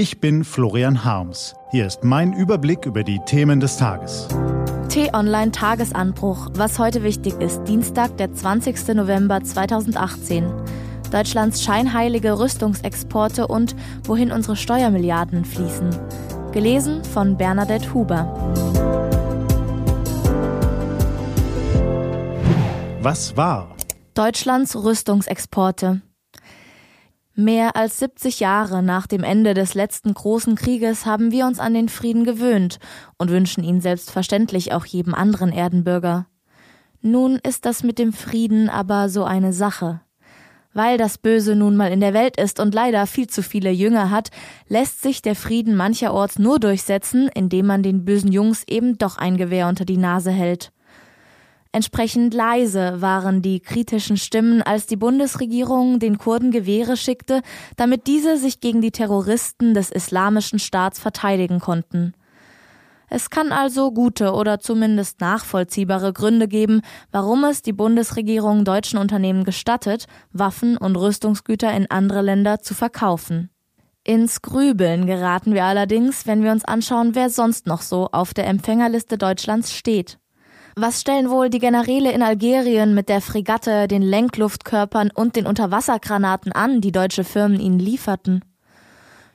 Ich bin Florian Harms. Hier ist mein Überblick über die Themen des Tages. T-Online Tagesanbruch. Was heute wichtig ist. Dienstag, der 20. November 2018. Deutschlands scheinheilige Rüstungsexporte und wohin unsere Steuermilliarden fließen. Gelesen von Bernadette Huber. Was war? Deutschlands Rüstungsexporte. Mehr als 70 Jahre nach dem Ende des letzten großen Krieges haben wir uns an den Frieden gewöhnt und wünschen ihn selbstverständlich auch jedem anderen Erdenbürger. Nun ist das mit dem Frieden aber so eine Sache. Weil das Böse nun mal in der Welt ist und leider viel zu viele Jünger hat, lässt sich der Frieden mancherorts nur durchsetzen, indem man den bösen Jungs eben doch ein Gewehr unter die Nase hält. Entsprechend leise waren die kritischen Stimmen, als die Bundesregierung den Kurden Gewehre schickte, damit diese sich gegen die Terroristen des Islamischen Staats verteidigen konnten. Es kann also gute oder zumindest nachvollziehbare Gründe geben, warum es die Bundesregierung deutschen Unternehmen gestattet, Waffen und Rüstungsgüter in andere Länder zu verkaufen. Ins Grübeln geraten wir allerdings, wenn wir uns anschauen, wer sonst noch so auf der Empfängerliste Deutschlands steht. Was stellen wohl die Generäle in Algerien mit der Fregatte, den Lenkluftkörpern und den Unterwassergranaten an, die deutsche Firmen ihnen lieferten?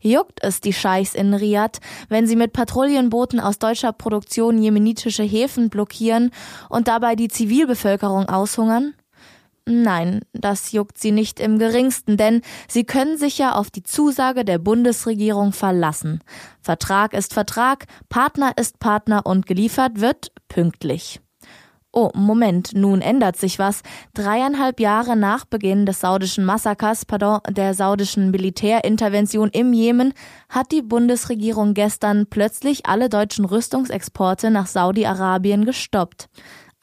Juckt es die Scheichs in Riyadh, wenn sie mit Patrouillenbooten aus deutscher Produktion jemenitische Häfen blockieren und dabei die Zivilbevölkerung aushungern? Nein, das juckt sie nicht im geringsten, denn sie können sich ja auf die Zusage der Bundesregierung verlassen. Vertrag ist Vertrag, Partner ist Partner und geliefert wird pünktlich. Oh, Moment, nun ändert sich was. Dreieinhalb Jahre nach Beginn des saudischen Massakers, pardon, der saudischen Militärintervention im Jemen, hat die Bundesregierung gestern plötzlich alle deutschen Rüstungsexporte nach Saudi-Arabien gestoppt.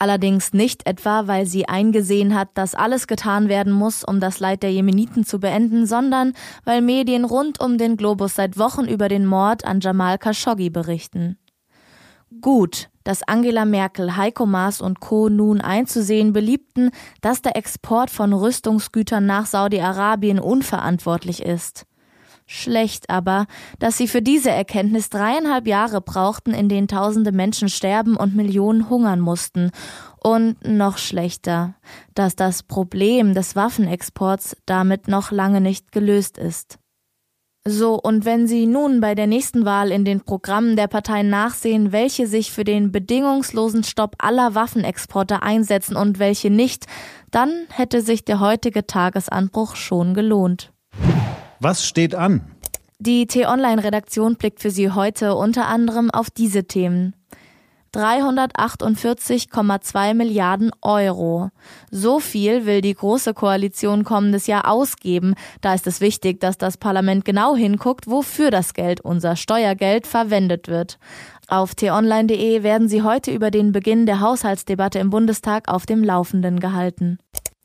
Allerdings nicht etwa, weil sie eingesehen hat, dass alles getan werden muss, um das Leid der Jemeniten zu beenden, sondern weil Medien rund um den Globus seit Wochen über den Mord an Jamal Khashoggi berichten. Gut, dass Angela Merkel, Heiko Maas und Co. nun einzusehen beliebten, dass der Export von Rüstungsgütern nach Saudi-Arabien unverantwortlich ist. Schlecht aber, dass sie für diese Erkenntnis dreieinhalb Jahre brauchten, in denen tausende Menschen sterben und Millionen hungern mussten. Und noch schlechter, dass das Problem des Waffenexports damit noch lange nicht gelöst ist. So, und wenn Sie nun bei der nächsten Wahl in den Programmen der Parteien nachsehen, welche sich für den bedingungslosen Stopp aller Waffenexporte einsetzen und welche nicht, dann hätte sich der heutige Tagesanbruch schon gelohnt. Was steht an? Die T-Online-Redaktion blickt für Sie heute unter anderem auf diese Themen. 348,2 Milliarden Euro. So viel will die Große Koalition kommendes Jahr ausgeben. Da ist es wichtig, dass das Parlament genau hinguckt, wofür das Geld, unser Steuergeld, verwendet wird. Auf t-online.de werden Sie heute über den Beginn der Haushaltsdebatte im Bundestag auf dem Laufenden gehalten.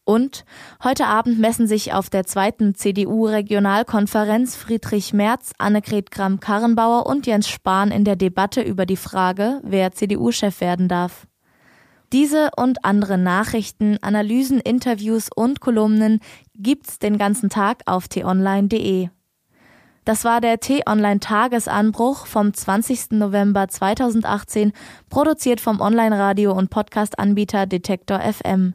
Und heute Abend messen sich auf der zweiten CDU-Regionalkonferenz Friedrich Merz, Annegret Kramp-Karrenbauer und Jens Spahn in der Debatte über die Frage, wer CDU-Chef werden darf. Diese und andere Nachrichten, Analysen, Interviews und Kolumnen gibt's den ganzen Tag auf t-online.de. Das war der T-Online-Tagesanbruch vom 20. November 2018, produziert vom Online-Radio- und Podcast-Anbieter Detektor FM.